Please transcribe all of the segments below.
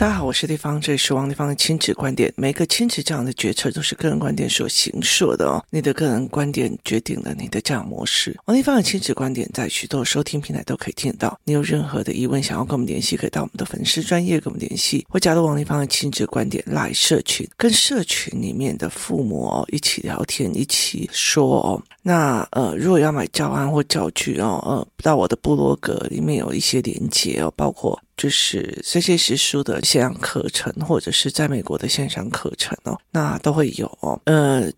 大家好，我是丽芳，这里是王丽芳的亲子观点。每个亲子这样的决策都是个人观点所形塑的哦。你的个人观点决定了你的这样模式。王丽芳的亲子观点在许多收听平台都可以听到。你有任何的疑问想要跟我们联系，可以到我们的粉丝专业跟我们联系，或加入王丽芳的亲子观点来社群，跟社群里面的父母哦一起聊天，一起说哦。那呃，如果要买教案或教具哦，呃，到我的部落格里面有一些连接哦，包括。就是这些时书的线上课程，或者是在美国的线上课程哦，那都会有哦。呃，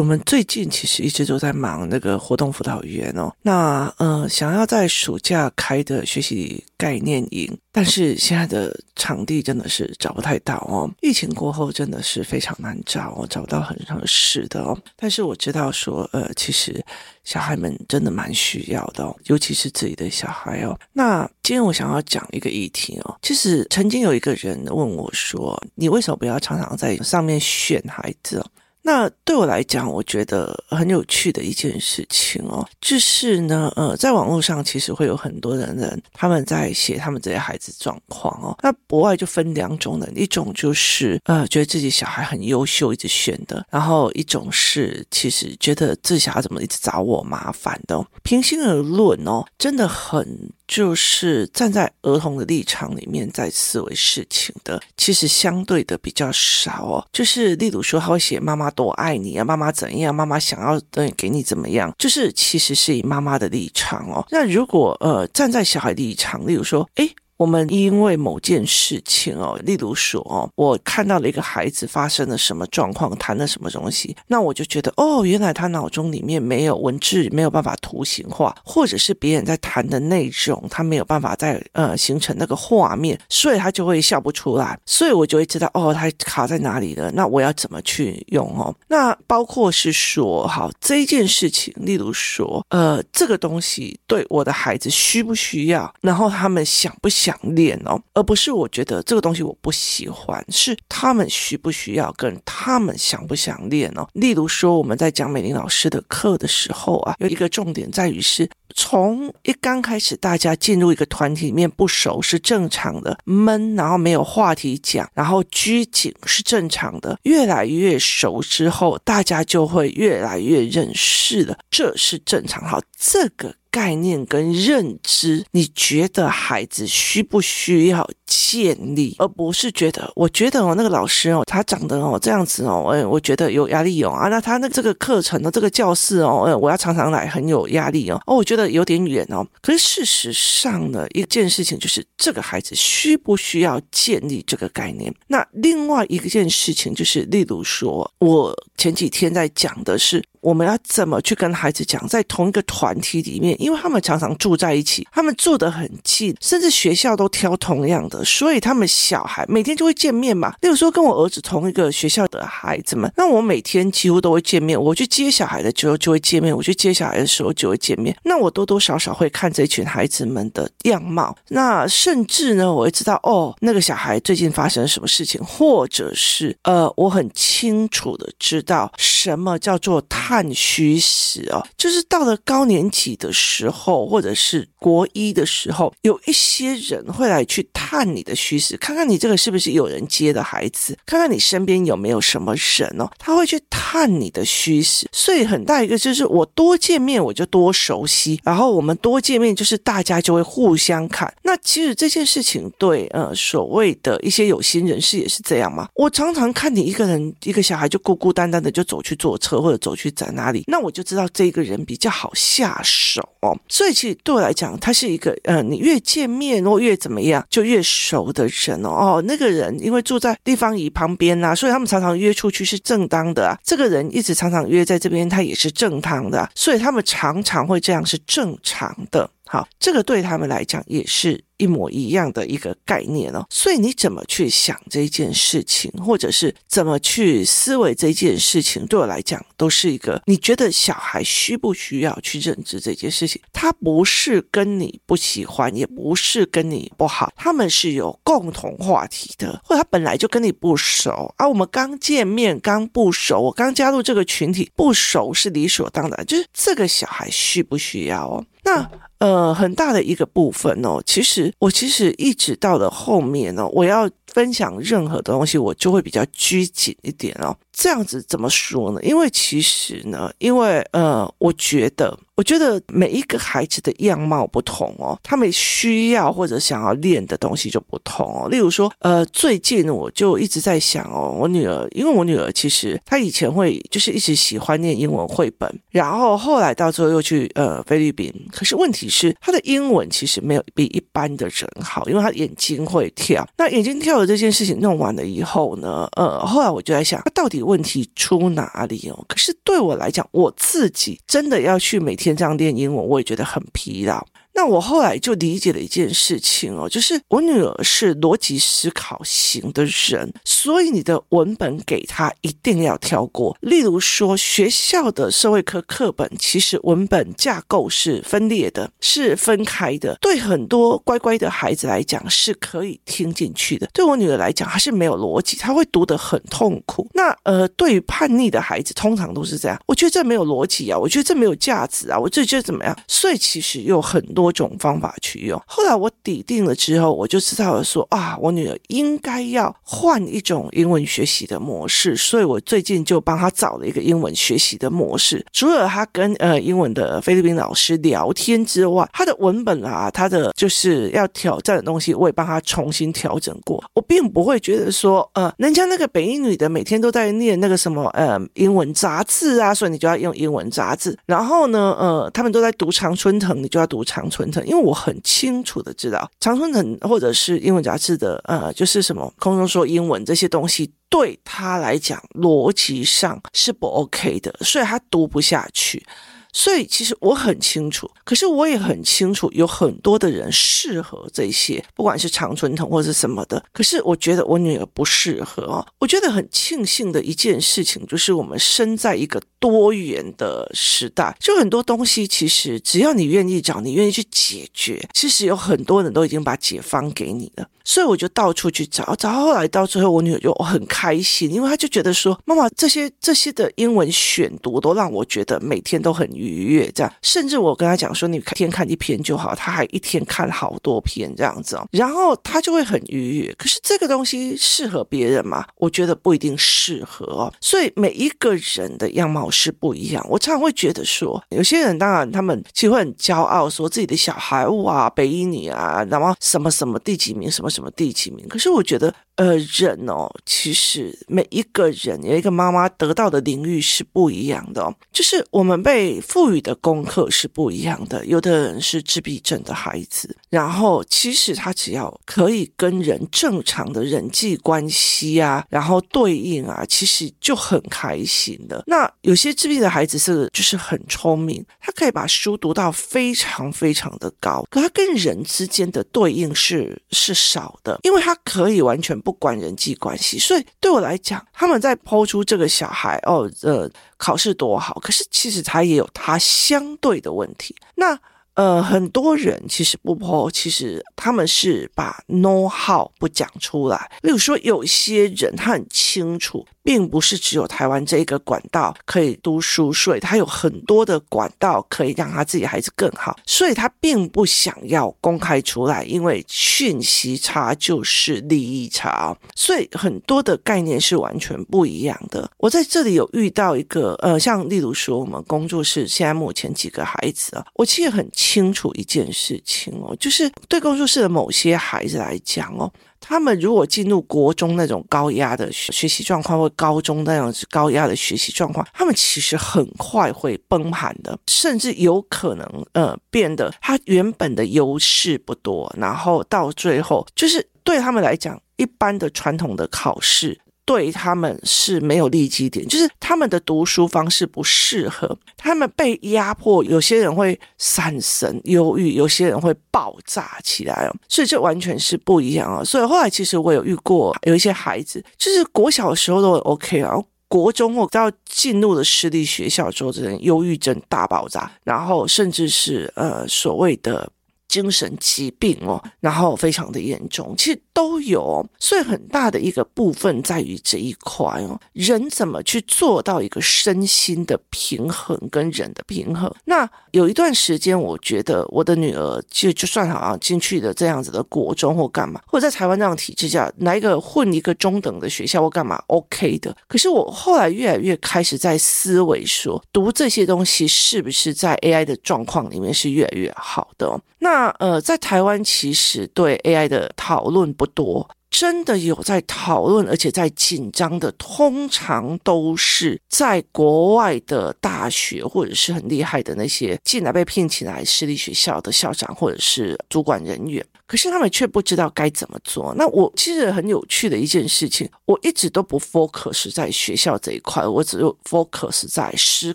我们最近其实一直都在忙那个活动辅导员哦。那呃，想要在暑假开的学习概念营，但是现在的场地真的是找不太到哦。疫情过后真的是非常难找哦，找不到很合适的哦。但是我知道说，呃，其实。小孩们真的蛮需要的哦，尤其是自己的小孩哦。那今天我想要讲一个议题哦。其实曾经有一个人问我说：“你为什么不要常常在上面选孩子？”那对我来讲，我觉得很有趣的一件事情哦，就是呢，呃，在网络上其实会有很多的人，他们在写他们这些孩子状况哦。那国外就分两种人，一种就是呃，觉得自己小孩很优秀，一直选的；然后一种是其实觉得自己小孩怎么一直找我麻烦的。平心而论哦，真的很。就是站在儿童的立场里面在思维事情的，其实相对的比较少哦。就是例如说，他会写妈妈多爱你啊，妈妈怎样，妈妈想要对给你怎么样，就是其实是以妈妈的立场哦。那如果呃站在小孩立场，例如说，诶。我们因为某件事情哦，例如说哦，我看到了一个孩子发生了什么状况，谈了什么东西，那我就觉得哦，原来他脑中里面没有文字，没有办法图形化，或者是别人在谈的内容，他没有办法在呃形成那个画面，所以他就会笑不出来，所以我就会知道哦，他卡在哪里了，那我要怎么去用哦？那包括是说，好，这一件事情，例如说，呃，这个东西对我的孩子需不需要，然后他们想不想。想练哦，而不是我觉得这个东西我不喜欢，是他们需不需要，跟他们想不想练哦。例如说，我们在讲美玲老师的课的时候啊，有一个重点在于是，从一刚开始大家进入一个团体里面不熟是正常的，闷，然后没有话题讲，然后拘谨是正常的。越来越熟之后，大家就会越来越认识了，这是正常。好，这个。概念跟认知，你觉得孩子需不需要建立，而不是觉得，我觉得哦，那个老师哦，他长得哦这样子哦，哎，我觉得有压力哦啊，那他那这个课程的这个教室哦，哎，我要常常来，很有压力哦，哦，我觉得有点远哦。可是事实上呢，一件事情就是这个孩子需不需要建立这个概念？那另外一件事情就是，例如说，我前几天在讲的是。我们要怎么去跟孩子讲，在同一个团体里面，因为他们常常住在一起，他们住得很近，甚至学校都挑同样的，所以他们小孩每天就会见面嘛。例如说，跟我儿子同一个学校的孩子们，那我每天几乎都会见面。我去接小孩的时候就会见面，我去接小孩的时候就会见面。那我多多少少会看这群孩子们的样貌，那甚至呢，我会知道哦，那个小孩最近发生了什么事情，或者是呃，我很清楚的知道什么叫做他。探虚实哦，就是到了高年级的时候，或者是国一的时候，有一些人会来去探你的虚实，看看你这个是不是有人接的孩子，看看你身边有没有什么人哦，他会去探你的虚实。所以很大一个就是我多见面我就多熟悉，然后我们多见面就是大家就会互相看。那其实这件事情对呃所谓的一些有心人士也是这样嘛。我常常看你一个人一个小孩就孤孤单单的就走去坐车或者走去。在哪里？那我就知道这个人比较好下手哦。所以其实对我来讲，他是一个呃，你越见面或越怎么样，就越熟的人哦。哦，那个人因为住在地方乙旁边啊，所以他们常常约出去是正当的啊。这个人一直常常约在这边，他也是正当的，所以他们常常会这样是正常的。好，这个对他们来讲也是一模一样的一个概念哦。所以你怎么去想这件事情，或者是怎么去思维这件事情，对我来讲都是一个你觉得小孩需不需要去认知这件事情。他不是跟你不喜欢，也不是跟你不好，他们是有共同话题的，或者他本来就跟你不熟啊。我们刚见面，刚不熟，我刚加入这个群体，不熟是理所当然。就是这个小孩需不需要哦？那。呃，很大的一个部分哦，其实我其实一直到了后面哦，我要分享任何的东西，我就会比较拘谨一点哦。这样子怎么说呢？因为其实呢，因为呃，我觉得。我觉得每一个孩子的样貌不同哦，他们需要或者想要练的东西就不同哦。例如说，呃，最近我就一直在想哦，我女儿，因为我女儿其实她以前会就是一直喜欢念英文绘本，然后后来到最后又去呃菲律宾，可是问题是他的英文其实没有比一般的人好，因为他眼睛会跳。那眼睛跳的这件事情弄完了以后呢，呃，后来我就在想，他到底问题出哪里哦？可是对我来讲，我自己真的要去每天。这样练英文，我也觉得很疲劳。那我后来就理解了一件事情哦，就是我女儿是逻辑思考型的人，所以你的文本给她一定要跳过。例如说，学校的社会科课本其实文本架构是分裂的，是分开的。对很多乖乖的孩子来讲是可以听进去的，对我女儿来讲，她是没有逻辑，她会读得很痛苦。那呃，对于叛逆的孩子，通常都是这样。我觉得这没有逻辑啊，我觉得这没有价值啊，我这觉得怎么样？所以其实有很多。多种方法去用。后来我底定了之后，我就知道了说啊，我女儿应该要换一种英文学习的模式，所以我最近就帮她找了一个英文学习的模式。除了她跟呃英文的菲律宾老师聊天之外，她的文本啊，她的就是要挑战的东西，我也帮她重新调整过。我并不会觉得说，呃，人家那个北英女的每天都在念那个什么呃英文杂志啊，所以你就要用英文杂志。然后呢，呃，他们都在读常春藤，你就要读常。春藤，因为我很清楚的知道，长春藤或者是英文杂志的，呃，就是什么空中说英文这些东西，对他来讲逻辑上是不 OK 的，所以他读不下去。所以其实我很清楚，可是我也很清楚，有很多的人适合这些，不管是长春藤或者是什么的。可是我觉得我女儿不适合哦。我觉得很庆幸的一件事情，就是我们生在一个多元的时代，就很多东西其实只要你愿意找，你愿意去解决，其实有很多人都已经把解方给你了。所以我就到处去找，找后来到最后，我女儿就很开心，因为她就觉得说，妈妈这些这些的英文选读都让我觉得每天都很愉悦，这样。甚至我跟他讲说，你一天看一篇就好，他还一天看好多篇这样子哦，然后他就会很愉悦。可是这个东西适合别人吗？我觉得不一定适合。所以每一个人的样貌是不一样。我常常会觉得说，有些人当然他们其实会很骄傲，说自己的小孩哇，北一女啊，然后什么什么第几名，什么。什么第几名？可是我觉得，呃，人哦，其实每一个人有一个妈妈得到的领域是不一样的哦，就是我们被赋予的功课是不一样的。有的人是自闭症的孩子，然后其实他只要可以跟人正常的人际关系啊，然后对应啊，其实就很开心的。那有些自闭的孩子是就是很聪明，他可以把书读到非常非常的高，可他跟人之间的对应是是少。的，因为他可以完全不不管人际关系，所以对我来讲，他们在抛出这个小孩哦，呃，考试多好，可是其实他也有他相对的问题。那呃，很多人其实不抛，其实他们是把 no how 不讲出来。例如说，有些人他很清楚。并不是只有台湾这一个管道可以读书，所以他有很多的管道可以让他自己孩子更好，所以他并不想要公开出来，因为讯息差就是利益差，所以很多的概念是完全不一样的。我在这里有遇到一个，呃，像例如说我们工作室现在目前几个孩子啊，我其实很清楚一件事情哦，就是对工作室的某些孩子来讲哦。他们如果进入国中那种高压的学习状况，或高中那样子高压的学习状况，他们其实很快会崩盘的，甚至有可能呃变得他原本的优势不多，然后到最后就是对他们来讲，一般的传统的考试。对他们是没有利基点，就是他们的读书方式不适合，他们被压迫，有些人会闪神、忧郁，有些人会爆炸起来哦，所以这完全是不一样啊。所以后来其实我有遇过有一些孩子，就是国小的时候都 OK 啊，然后国中我到进入了私立学校之后，这人忧郁症大爆炸，然后甚至是呃所谓的精神疾病哦，然后非常的严重，其实。都有。所以很大的一个部分在于这一块哦，人怎么去做到一个身心的平衡跟人的平衡？那有一段时间，我觉得我的女儿就就算好像进去的这样子的国中或干嘛，或者在台湾这样体制下来一个混一个中等的学校或干嘛，OK 的。可是我后来越来越开始在思维说，读这些东西是不是在 AI 的状况里面是越来越好的？那呃，在台湾其实对 AI 的讨论不多。真的有在讨论，而且在紧张的，通常都是在国外的大学或者是很厉害的那些进来被聘请来私立学校的校长或者是主管人员。可是他们却不知道该怎么做。那我其实很有趣的一件事情，我一直都不 focus 在学校这一块，我只有 focus 在思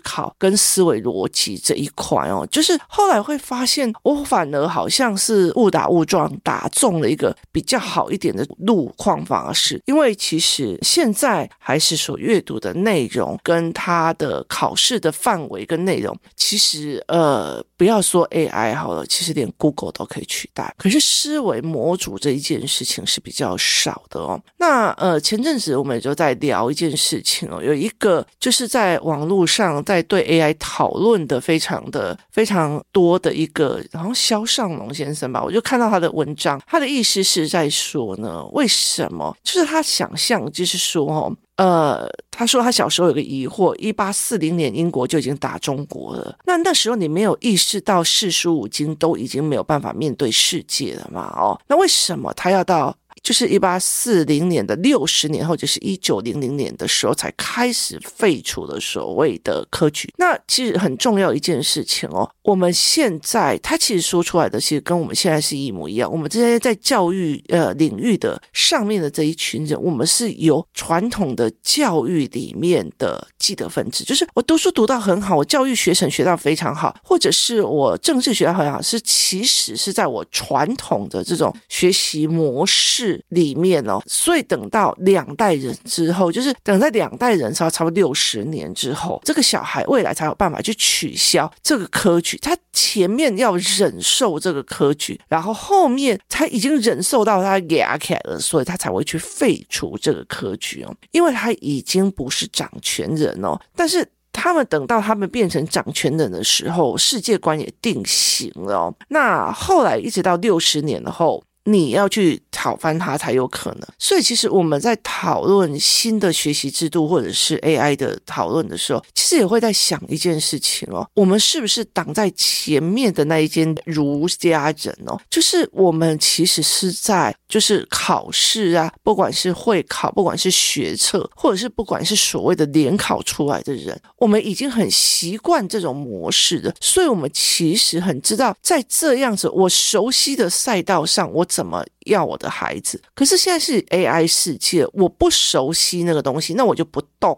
考跟思维逻辑这一块哦。就是后来会发现，我反而好像是误打误撞打中了一个比较好一点的路况反而是，因为其实现在还是所阅读的内容跟他的考试的范围跟内容，其实呃，不要说 AI 好了，其实连 Google 都可以取代。可是思维模组这一件事情是比较少的哦。那呃，前阵子我们就在聊一件事情哦，有一个就是在网络上在对 AI 讨论的非常的非常多的一个，然后肖尚龙先生吧，我就看到他的文章，他的意思是在说呢，为什么？就是他想象，就是说哦。呃，他说他小时候有个疑惑，一八四零年英国就已经打中国了，那那时候你没有意识到四书五经都已经没有办法面对世界了嘛？哦，那为什么他要到？就是一八四零年的六十年后，就是一九零零年的时候，才开始废除了所谓的科举。那其实很重要一件事情哦。我们现在他其实说出来的，其实跟我们现在是一模一样。我们这些在教育呃领域的上面的这一群人，我们是由传统的教育里面的既得分子，就是我读书读到很好，我教育学程学到非常好，或者是我政治学到很好，是其实是在我传统的这种学习模式。里面哦，所以等到两代人之后，就是等在两代人差差不多六十年之后，这个小孩未来才有办法去取消这个科举。他前面要忍受这个科举，然后后面他已经忍受到他牙起来了，所以他才会去废除这个科举哦，因为他已经不是掌权人哦。但是他们等到他们变成掌权人的时候，世界观也定型了哦。那后来一直到六十年后。你要去讨翻它才有可能，所以其实我们在讨论新的学习制度或者是 AI 的讨论的时候，其实也会在想一件事情哦，我们是不是挡在前面的那一间儒家人哦？就是我们其实是在就是考试啊，不管是会考，不管是学测，或者是不管是所谓的联考出来的人，我们已经很习惯这种模式的，所以我们其实很知道，在这样子我熟悉的赛道上，我。怎么要我的孩子？可是现在是 AI 世界，我不熟悉那个东西，那我就不动，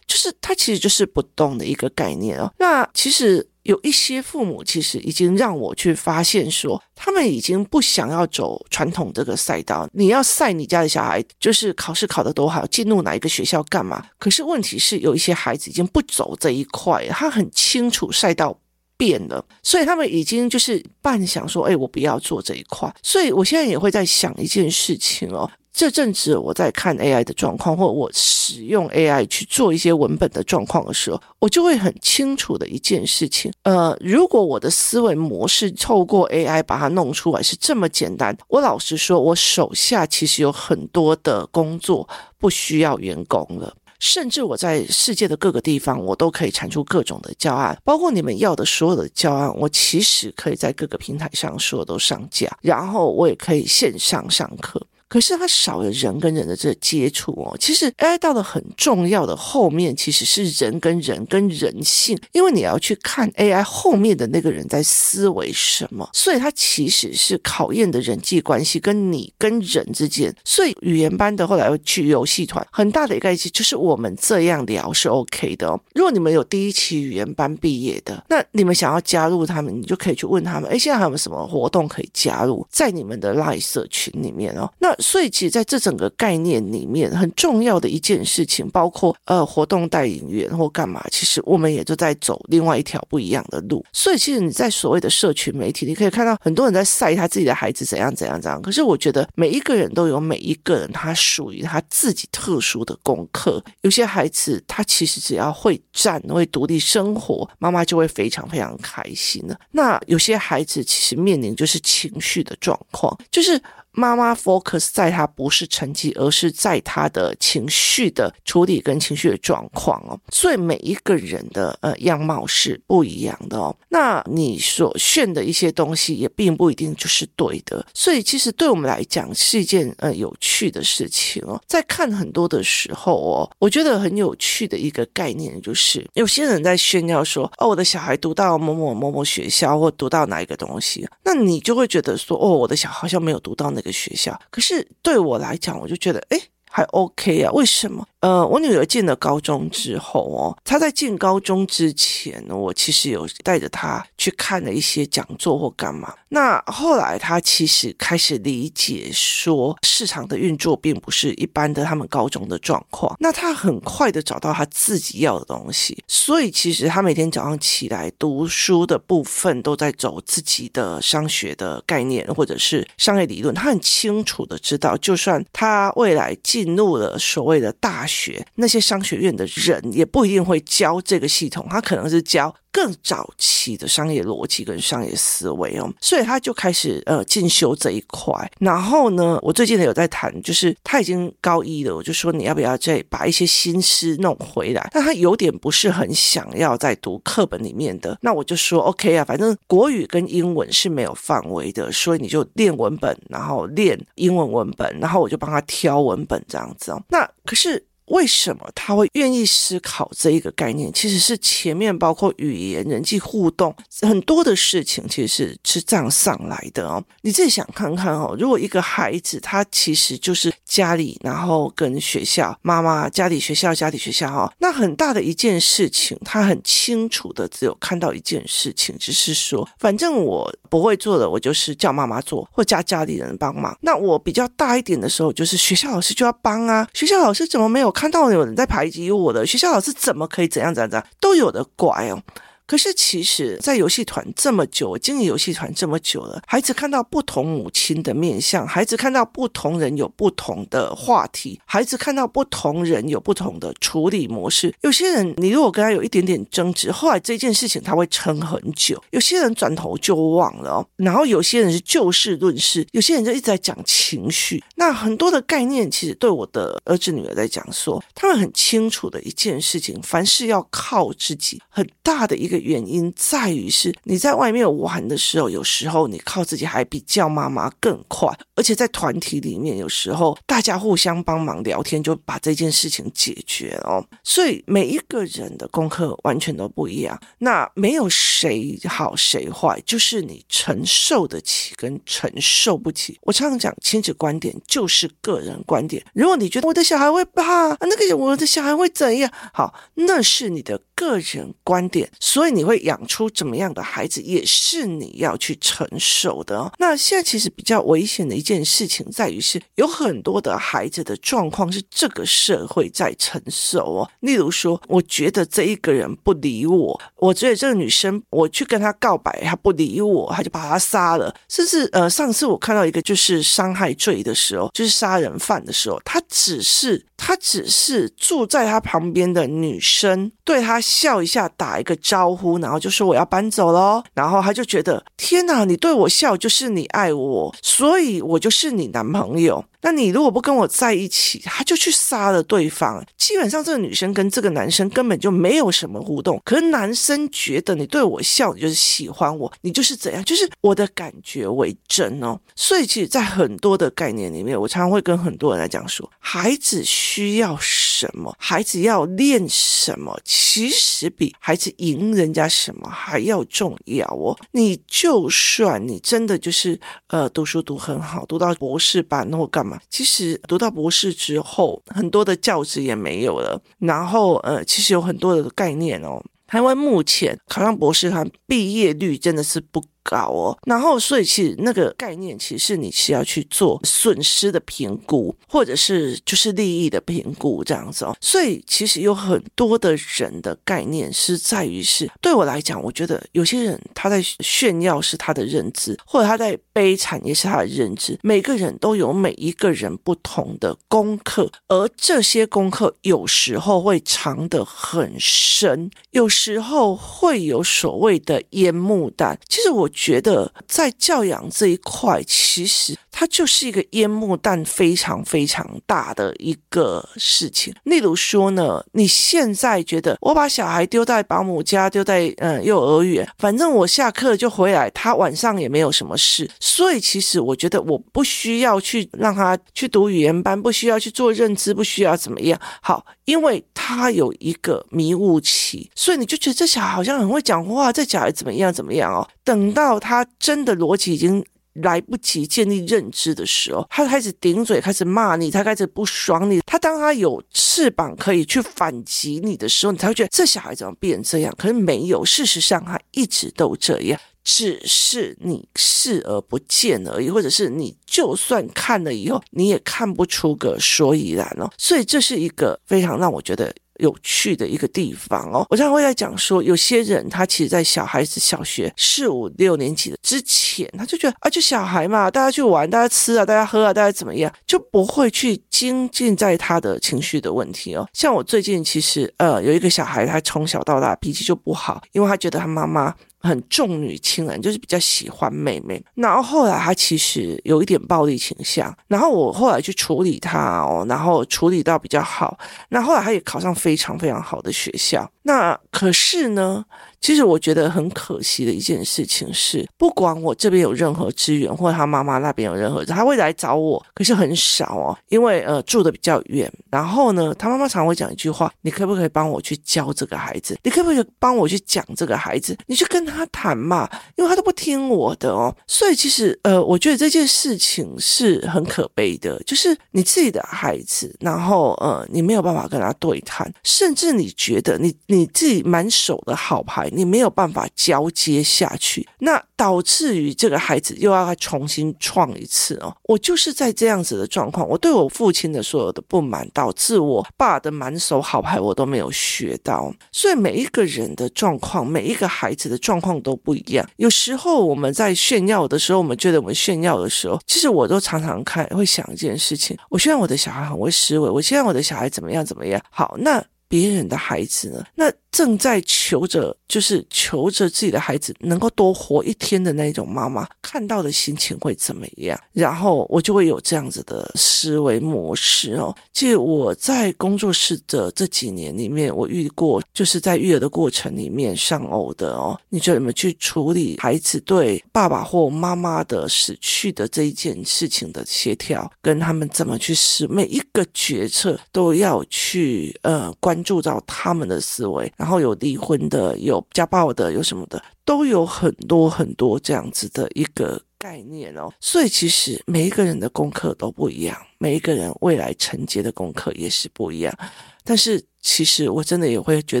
就是它其实就是不动的一个概念哦。那其实有一些父母其实已经让我去发现说，他们已经不想要走传统这个赛道。你要赛你家的小孩，就是考试考得多好，进入哪一个学校干嘛？可是问题是，有一些孩子已经不走这一块，他很清楚赛道。变了，所以他们已经就是半想说，哎，我不要做这一块。所以我现在也会在想一件事情哦，这阵子我在看 AI 的状况，或我使用 AI 去做一些文本的状况的时候，我就会很清楚的一件事情，呃，如果我的思维模式透过 AI 把它弄出来是这么简单，我老实说，我手下其实有很多的工作不需要员工了。甚至我在世界的各个地方，我都可以产出各种的教案，包括你们要的所有的教案，我其实可以在各个平台上所有都上架，然后我也可以线上上课。可是它少了人跟人的这个接触哦。其实 AI 到了很重要的后面，其实是人跟人跟人性，因为你要去看 AI 后面的那个人在思维什么，所以它其实是考验的人际关系跟你跟人之间。所以语言班的后来要去游戏团，很大的一个意思就是我们这样聊是 OK 的哦。如果你们有第一期语言班毕业的，那你们想要加入他们，你就可以去问他们，哎，现在还有没有什么活动可以加入在你们的 LINE 社群里面哦？那所以其实在这整个概念里面，很重要的一件事情，包括呃活动带领员或干嘛，其实我们也就在走另外一条不一样的路。所以其实你在所谓的社群媒体，你可以看到很多人在晒他自己的孩子怎样怎样怎样。可是我觉得每一个人都有每一个人他属于他自己特殊的功课。有些孩子他其实只要会站、会独立生活，妈妈就会非常非常开心了。那有些孩子其实面临就是情绪的状况，就是。妈妈 focus 在他不是成绩，而是在他的情绪的处理跟情绪的状况哦。所以每一个人的呃样貌是不一样的哦。那你所炫的一些东西也并不一定就是对的。所以其实对我们来讲是一件呃有趣的事情哦。在看很多的时候哦，我觉得很有趣的一个概念就是，有些人在炫耀说哦，我的小孩读到某某某某学校或读到哪一个东西，那你就会觉得说哦，我的小孩好像没有读到那个。学校，可是对我来讲，我就觉得，哎，还 OK 啊？为什么？呃，我女儿进了高中之后哦，她在进高中之前，我其实有带着她去看了一些讲座或干嘛。那后来她其实开始理解说，市场的运作并不是一般的他们高中的状况。那她很快的找到她自己要的东西，所以其实她每天早上起来读书的部分都在走自己的商学的概念或者是商业理论。她很清楚的知道，就算她未来进入了所谓的大学那些商学院的人也不一定会教这个系统，他可能是教更早期的商业逻辑跟商业思维哦，所以他就开始呃进修这一块。然后呢，我最近有在谈，就是他已经高一了，我就说你要不要再把一些心思弄回来？但他有点不是很想要再读课本里面的，那我就说 OK 啊，反正国语跟英文是没有范围的，所以你就练文本，然后练英文文本，然后我就帮他挑文本这样子哦。那可是。为什么他会愿意思考这一个概念？其实是前面包括语言、人际互动很多的事情，其实是是这样上来的哦。你自己想看看哦，如果一个孩子他其实就是家里，然后跟学校、妈妈、家里、学校、家里、学校哈，那很大的一件事情，他很清楚的只有看到一件事情，只是说，反正我不会做的，我就是叫妈妈做，或叫家里人帮忙。那我比较大一点的时候，就是学校老师就要帮啊，学校老师怎么没有？看到有人在排挤我的学校老师，怎么可以怎样怎样怎样，都有的怪哦。可是其实，在游戏团这么久，经营游戏团这么久了，孩子看到不同母亲的面相，孩子看到不同人有不同的话题，孩子看到不同人有不同的处理模式。有些人，你如果跟他有一点点争执，后来这件事情他会撑很久；有些人转头就忘了。然后有些人是就事论事，有些人就一直在讲情绪。那很多的概念，其实对我的儿子女儿来讲说，他们很清楚的一件事情：凡事要靠自己，很大的一个。原因在于是你在外面玩的时候，有时候你靠自己还比叫妈妈更快，而且在团体里面，有时候大家互相帮忙聊天，就把这件事情解决了哦。所以每一个人的功课完全都不一样，那没有谁好谁坏，就是你承受得起跟承受不起。我常常讲亲子观点就是个人观点，如果你觉得我的小孩会怕，那个我的小孩会怎样？好，那是你的个人观点，所以。你会养出怎么样的孩子，也是你要去承受的哦。那现在其实比较危险的一件事情，在于是有很多的孩子的状况是这个社会在承受哦。例如说，我觉得这一个人不理我，我觉得这个女生，我去跟她告白，她不理我，她就把她杀了。甚至呃，上次我看到一个就是伤害罪的时候，就是杀人犯的时候，他只是他只是住在他旁边的女生对他笑一下，打一个招呼。然后就说我要搬走喽，然后他就觉得天哪，你对我笑就是你爱我，所以我就是你男朋友。那你如果不跟我在一起，他就去杀了对方。基本上这个女生跟这个男生根本就没有什么互动，可是男生觉得你对我笑，你就是喜欢我，你就是怎样，就是我的感觉为真哦。所以其实，在很多的概念里面，我常常会跟很多人来讲说，孩子需要什么，孩子要练什么，其实比孩子赢人家什么还要重要哦。你就算你真的就是呃读书读很好，读到博士班或干嘛。其实读到博士之后，很多的教职也没有了。然后，呃，其实有很多的概念哦。台湾目前考上博士，他毕业率真的是不高哦。然后，所以其实那个概念，其实你是要去做损失的评估，或者是就是利益的评估这样子哦。所以，其实有很多的人的概念是在于是，对我来讲，我觉得有些人他在炫耀是他的认知，或者他在悲惨也是他的认知。每个人都有每一个人不同的功课，而这些功课有时候会藏得很深，有时候会有所谓的烟幕弹。其实我觉得在教养这一块，其实它就是一个烟幕弹非常非常大的一个事情。例如说呢，你现在觉得我把小孩丢在保姆家，丢在嗯幼儿园，反正我下课就回来，他晚上也没有什么事，所以其实我觉得我不需要去让他去读语言班，不需要去做认知，不需要怎么样。好，因为他有一个迷雾期，所以你就觉得这小孩好像很会讲话，这小孩怎么样怎么样哦。等到他真的逻辑已经来不及建立认知的时候，他开始顶嘴，开始骂你，他开始不爽你。他当他有翅膀可以去反击你的时候，你才会觉得这小孩怎么变这样？可是没有，事实上他一直都这样，只是你视而不见而已，或者是你就算看了以后，你也看不出个所以然哦。所以这是一个非常让我觉得。有趣的一个地方哦，我常常会在讲说，有些人他其实，在小孩子小学四五六年级的之前，他就觉得啊，就小孩嘛，大家去玩，大家吃啊，大家喝啊，大家怎么样，就不会去精进在他的情绪的问题哦。像我最近其实呃，有一个小孩，他从小到大脾气就不好，因为他觉得他妈妈。很重女轻男，就是比较喜欢妹妹。然后后来他其实有一点暴力倾向，然后我后来去处理他哦，然后处理到比较好。那后来他也考上非常非常好的学校。那可是呢，其实我觉得很可惜的一件事情是，不管我这边有任何资源，或者他妈妈那边有任何，他会来找我，可是很少哦，因为呃住的比较远。然后呢，他妈妈常会讲一句话：“你可不可以帮我去教这个孩子？你可不可以帮我去讲这个孩子？你去跟他谈嘛，因为他都不听我的哦。”所以其实呃，我觉得这件事情是很可悲的，就是你自己的孩子，然后呃，你没有办法跟他对谈，甚至你觉得你你你自己满手的好牌。你没有办法交接下去，那导致于这个孩子又要重新创一次哦。我就是在这样子的状况，我对我父亲的所有的不满，导致我爸的满手好牌我都没有学到。所以每一个人的状况，每一个孩子的状况都不一样。有时候我们在炫耀的时候，我们觉得我们炫耀的时候，其实我都常常看会想一件事情：我希望我的小孩很会思维，我希望我的小孩怎么样怎么样。好，那别人的孩子呢？那正在求着，就是求着自己的孩子能够多活一天的那种妈妈，看到的心情会怎么样？然后我就会有这样子的思维模式哦。其实我在工作室的这几年里面，我遇过，就是在育儿的过程里面丧偶的哦。你就怎么去处理孩子对爸爸或妈妈的死去的这一件事情的协调，跟他们怎么去思，每一个决策都要去呃关注到他们的思维。然后有离婚的，有家暴的，有什么的，都有很多很多这样子的一个概念哦。所以其实每一个人的功课都不一样，每一个人未来承接的功课也是不一样。但是其实我真的也会觉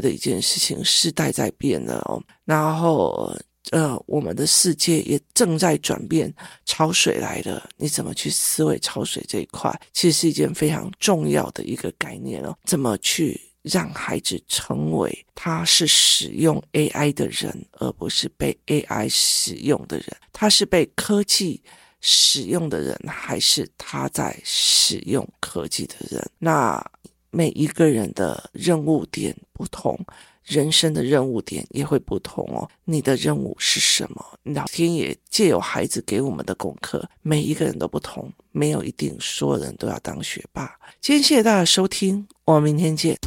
得一件事情，时代在变了哦。然后呃，我们的世界也正在转变，潮水来了，你怎么去思维潮水这一块，其实是一件非常重要的一个概念哦。怎么去？让孩子成为他是使用 AI 的人，而不是被 AI 使用的人。他是被科技使用的人，还是他在使用科技的人？那每一个人的任务点不同，人生的任务点也会不同哦。你的任务是什么？老天爷借由孩子给我们的功课，每一个人都不同，没有一定所有人都要当学霸。今天谢谢大家收听，我们明天见。